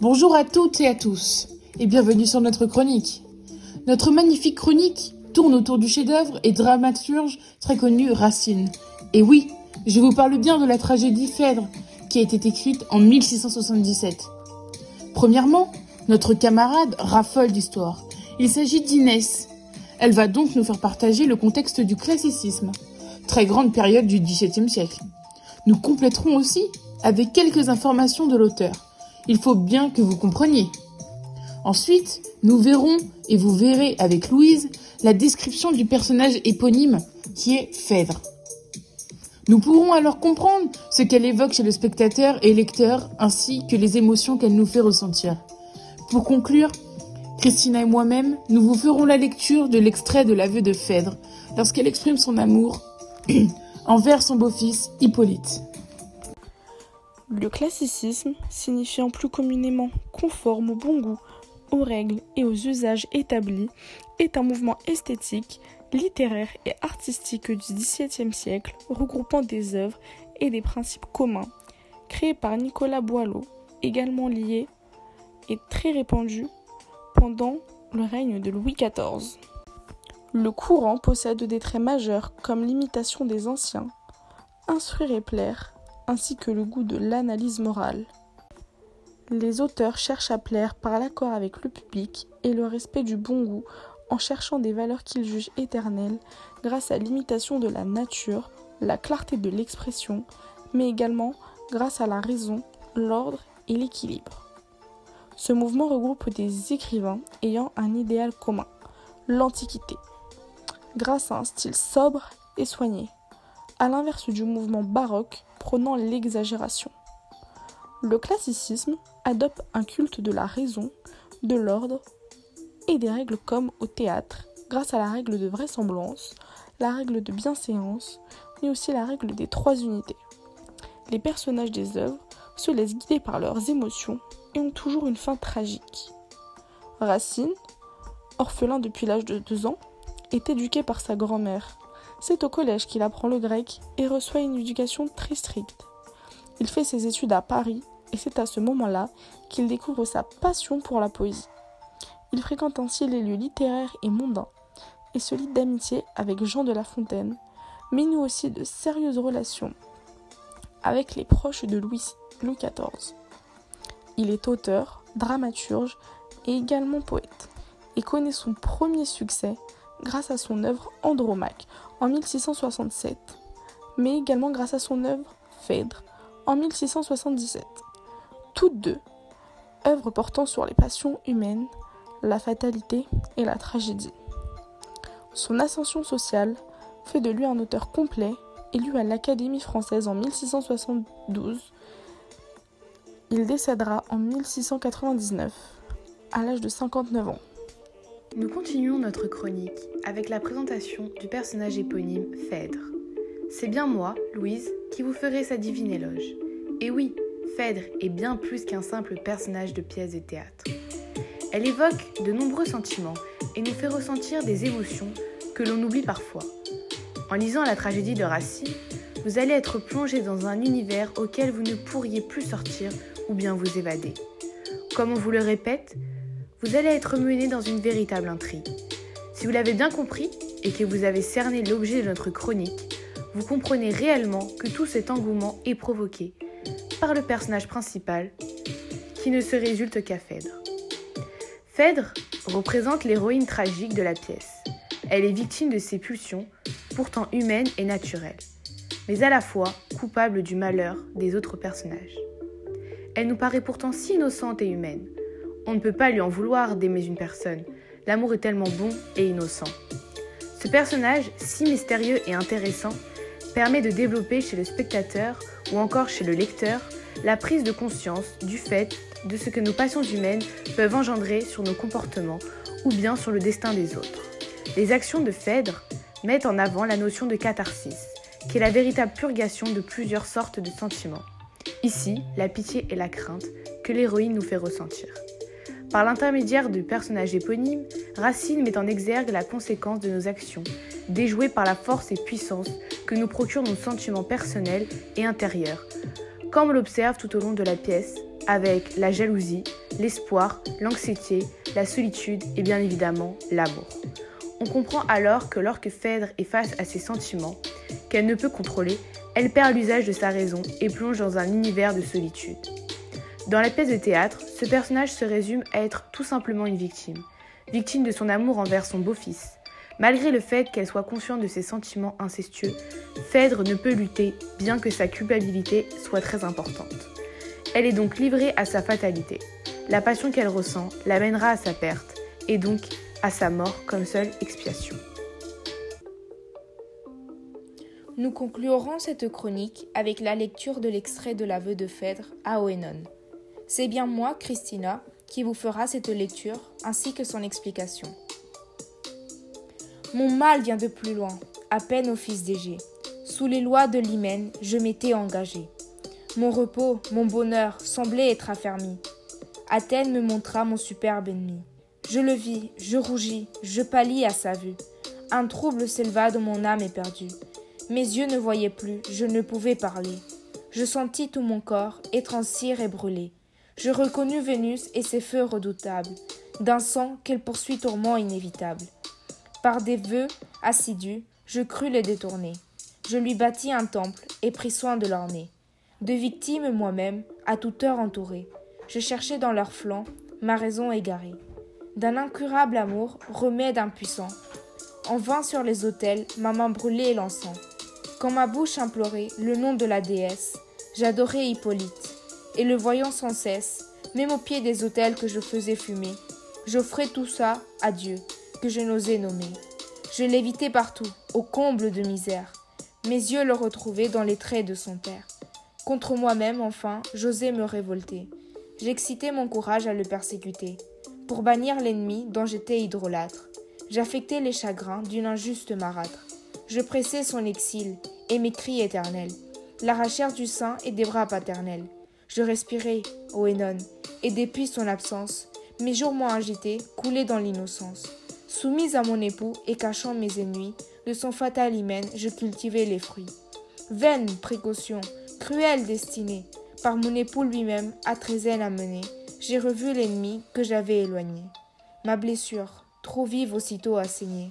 Bonjour à toutes et à tous, et bienvenue sur notre chronique. Notre magnifique chronique tourne autour du chef-d'œuvre et dramaturge très connu Racine. Et oui, je vous parle bien de la tragédie Phèdre, qui a été écrite en 1677. Premièrement, notre camarade raffole d'histoire. Il s'agit d'Inès. Elle va donc nous faire partager le contexte du classicisme, très grande période du XVIIe siècle. Nous compléterons aussi avec quelques informations de l'auteur. Il faut bien que vous compreniez. Ensuite, nous verrons et vous verrez avec Louise la description du personnage éponyme qui est Phèdre. Nous pourrons alors comprendre ce qu'elle évoque chez le spectateur et lecteur ainsi que les émotions qu'elle nous fait ressentir. Pour conclure, Christina et moi-même, nous vous ferons la lecture de l'extrait de l'aveu de Phèdre lorsqu'elle exprime son amour envers son beau-fils Hippolyte. Le classicisme, signifiant plus communément conforme au bon goût, aux règles et aux usages établis, est un mouvement esthétique, littéraire et artistique du XVIIe siècle regroupant des œuvres et des principes communs, créé par Nicolas Boileau, également lié et très répandu pendant le règne de Louis XIV. Le courant possède des traits majeurs comme l'imitation des anciens, instruire et plaire, ainsi que le goût de l'analyse morale. Les auteurs cherchent à plaire par l'accord avec le public et le respect du bon goût en cherchant des valeurs qu'ils jugent éternelles grâce à l'imitation de la nature, la clarté de l'expression, mais également grâce à la raison, l'ordre et l'équilibre. Ce mouvement regroupe des écrivains ayant un idéal commun, l'Antiquité, grâce à un style sobre et soigné, à l'inverse du mouvement baroque prônant l'exagération. Le classicisme adopte un culte de la raison, de l'ordre et des règles comme au théâtre, grâce à la règle de vraisemblance, la règle de bienséance, mais aussi la règle des trois unités. Les personnages des œuvres se laissent guider par leurs émotions et ont toujours une fin tragique. Racine, orphelin depuis l'âge de deux ans, est éduqué par sa grand-mère. C'est au collège qu'il apprend le grec et reçoit une éducation très stricte. Il fait ses études à Paris et c'est à ce moment-là qu'il découvre sa passion pour la poésie. Il fréquente ainsi les lieux littéraires et mondains et se lie d'amitié avec Jean de La Fontaine, mais noue aussi de sérieuses relations avec les proches de Louis, Louis XIV. Il est auteur, dramaturge et également poète, et connaît son premier succès grâce à son œuvre Andromaque en 1667, mais également grâce à son œuvre Phèdre en 1677. Toutes deux, œuvres portant sur les passions humaines, la fatalité et la tragédie. Son ascension sociale fait de lui un auteur complet, élu à l'Académie française en 1672. Il décédera en 1699, à l'âge de 59 ans. Nous continuons notre chronique avec la présentation du personnage éponyme Phèdre. C'est bien moi, Louise, qui vous ferai sa divine éloge. Et oui, Phèdre est bien plus qu'un simple personnage de pièce de théâtre. Elle évoque de nombreux sentiments et nous fait ressentir des émotions que l'on oublie parfois. En lisant la tragédie de Racine, vous allez être plongé dans un univers auquel vous ne pourriez plus sortir ou bien vous évader. Comme on vous le répète, vous allez être mené dans une véritable intrigue. Si vous l'avez bien compris et que vous avez cerné l'objet de notre chronique, vous comprenez réellement que tout cet engouement est provoqué par le personnage principal qui ne se résulte qu'à Phèdre. Phèdre représente l'héroïne tragique de la pièce. Elle est victime de ses pulsions, pourtant humaines et naturelles, mais à la fois coupable du malheur des autres personnages. Elle nous paraît pourtant si innocente et humaine, on ne peut pas lui en vouloir d'aimer une personne. L'amour est tellement bon et innocent. Ce personnage, si mystérieux et intéressant, permet de développer chez le spectateur ou encore chez le lecteur la prise de conscience du fait de ce que nos passions humaines peuvent engendrer sur nos comportements ou bien sur le destin des autres. Les actions de Phèdre mettent en avant la notion de catharsis, qui est la véritable purgation de plusieurs sortes de sentiments. Ici, la pitié et la crainte que l'héroïne nous fait ressentir. Par l'intermédiaire du personnage éponyme, Racine met en exergue la conséquence de nos actions, déjouées par la force et puissance que nous procurent nos sentiments personnels et intérieurs, comme on l'observe tout au long de la pièce, avec la jalousie, l'espoir, l'anxiété, la solitude et bien évidemment l'amour. On comprend alors que lorsque Phèdre est face à ses sentiments, qu'elle ne peut contrôler, elle perd l'usage de sa raison et plonge dans un univers de solitude. Dans la pièce de théâtre, ce personnage se résume à être tout simplement une victime, victime de son amour envers son beau-fils. Malgré le fait qu'elle soit consciente de ses sentiments incestueux, Phèdre ne peut lutter, bien que sa culpabilité soit très importante. Elle est donc livrée à sa fatalité. La passion qu'elle ressent l'amènera à sa perte, et donc à sa mort comme seule expiation. Nous conclurons cette chronique avec la lecture de l'extrait de l'aveu de Phèdre à Oenon. C'est bien moi, Christina, qui vous fera cette lecture ainsi que son explication. Mon mal vient de plus loin, à peine au fils d'Égée. Sous les lois de l'hymen, je m'étais engagé. Mon repos, mon bonheur semblaient être affermis. Athènes me montra mon superbe ennemi. Je le vis, je rougis, je pâlis à sa vue. Un trouble s'éleva dans mon âme éperdue. Mes yeux ne voyaient plus, je ne pouvais parler. Je sentis tout mon corps étrancir et brûler. Je reconnus Vénus et ses feux redoutables, d'un sang qu'elle poursuit tourment inévitable. Par des vœux assidus, je crus le détourner. Je lui bâtis un temple et pris soin de l'orner. De victimes moi-même, à toute heure entourée, je cherchais dans leurs flancs ma raison égarée. D'un incurable amour, remède impuissant. En vain sur les autels, ma main brûlait l'encens. Quand ma bouche implorait le nom de la déesse, j'adorais Hippolyte, et le voyant sans cesse, même au pied des autels que je faisais fumer, j'offrais tout ça à Dieu, que je n'osais nommer. Je l'évitais partout, au comble de misère. Mes yeux le retrouvaient dans les traits de son père. Contre moi-même, enfin, j'osais me révolter. J'excitais mon courage à le persécuter, pour bannir l'ennemi dont j'étais hydrolâtre. J'affectais les chagrins d'une injuste marâtre. Je pressais son exil et mes cris éternels l'arrachèrent du sein et des bras paternels. Je respirais, ô Hénon, et depuis son absence, mes jours moins agités coulaient dans l'innocence. Soumise à mon époux et cachant mes ennemis, de son fatal hymen je cultivais les fruits. Vaine précaution, cruelle destinée, par mon époux lui-même à Trézène amené, j'ai revu l'ennemi que j'avais éloigné. Ma blessure, trop vive aussitôt a saigné.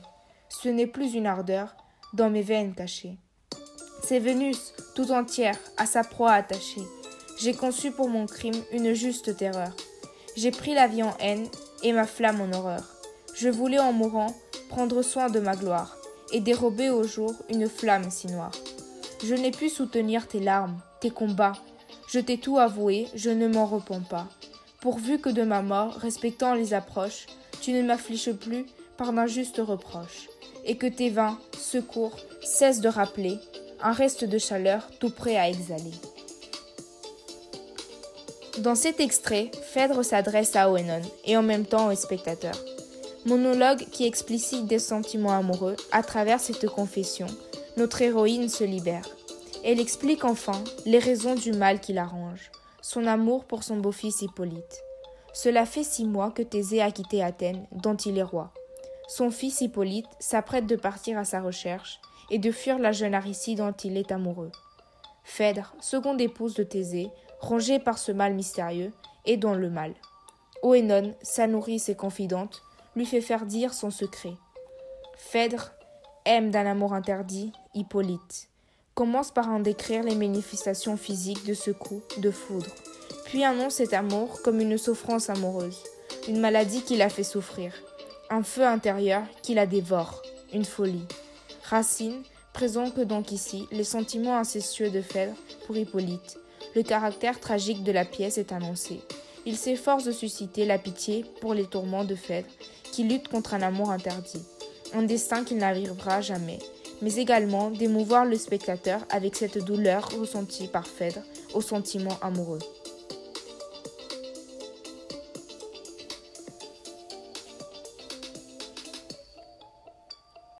Ce n'est plus une ardeur, dans mes veines cachées. C'est Vénus, tout entière, à sa proie attachée. J'ai conçu pour mon crime une juste terreur. J'ai pris la vie en haine et ma flamme en horreur. Je voulais en mourant prendre soin de ma gloire et dérober au jour une flamme si noire. Je n'ai pu soutenir tes larmes, tes combats. Je t'ai tout avoué, je ne m'en repens pas. Pourvu que de ma mort, respectant les approches, tu ne m'affliges plus par d'injustes reproches et que tes vains secours cessent de rappeler un reste de chaleur tout prêt à exhaler. Dans cet extrait, Phèdre s'adresse à Oenon et en même temps aux spectateurs. Monologue qui explicite des sentiments amoureux à travers cette confession, notre héroïne se libère. Elle explique enfin les raisons du mal qui l'arrange, son amour pour son beau-fils Hippolyte. Cela fait six mois que Thésée a quitté Athènes, dont il est roi. Son fils Hippolyte s'apprête de partir à sa recherche et de fuir la jeune Aricie dont il est amoureux. Phèdre, seconde épouse de Thésée, rongée par ce mal mystérieux, est dans le mal. Oénon, sa nourrice et confidente, lui fait faire dire son secret. Phèdre aime d'un amour interdit Hippolyte. Commence par en décrire les manifestations physiques de ce coup de foudre, puis annonce cet amour comme une souffrance amoureuse, une maladie qui la fait souffrir un feu intérieur qui la dévore, une folie. Racine présente donc ici les sentiments incestueux de Phèdre pour Hippolyte. Le caractère tragique de la pièce est annoncé. Il s'efforce de susciter la pitié pour les tourments de Phèdre, qui lutte contre un amour interdit, un destin qu'il n'arrivera jamais, mais également d'émouvoir le spectateur avec cette douleur ressentie par Phèdre au sentiment amoureux.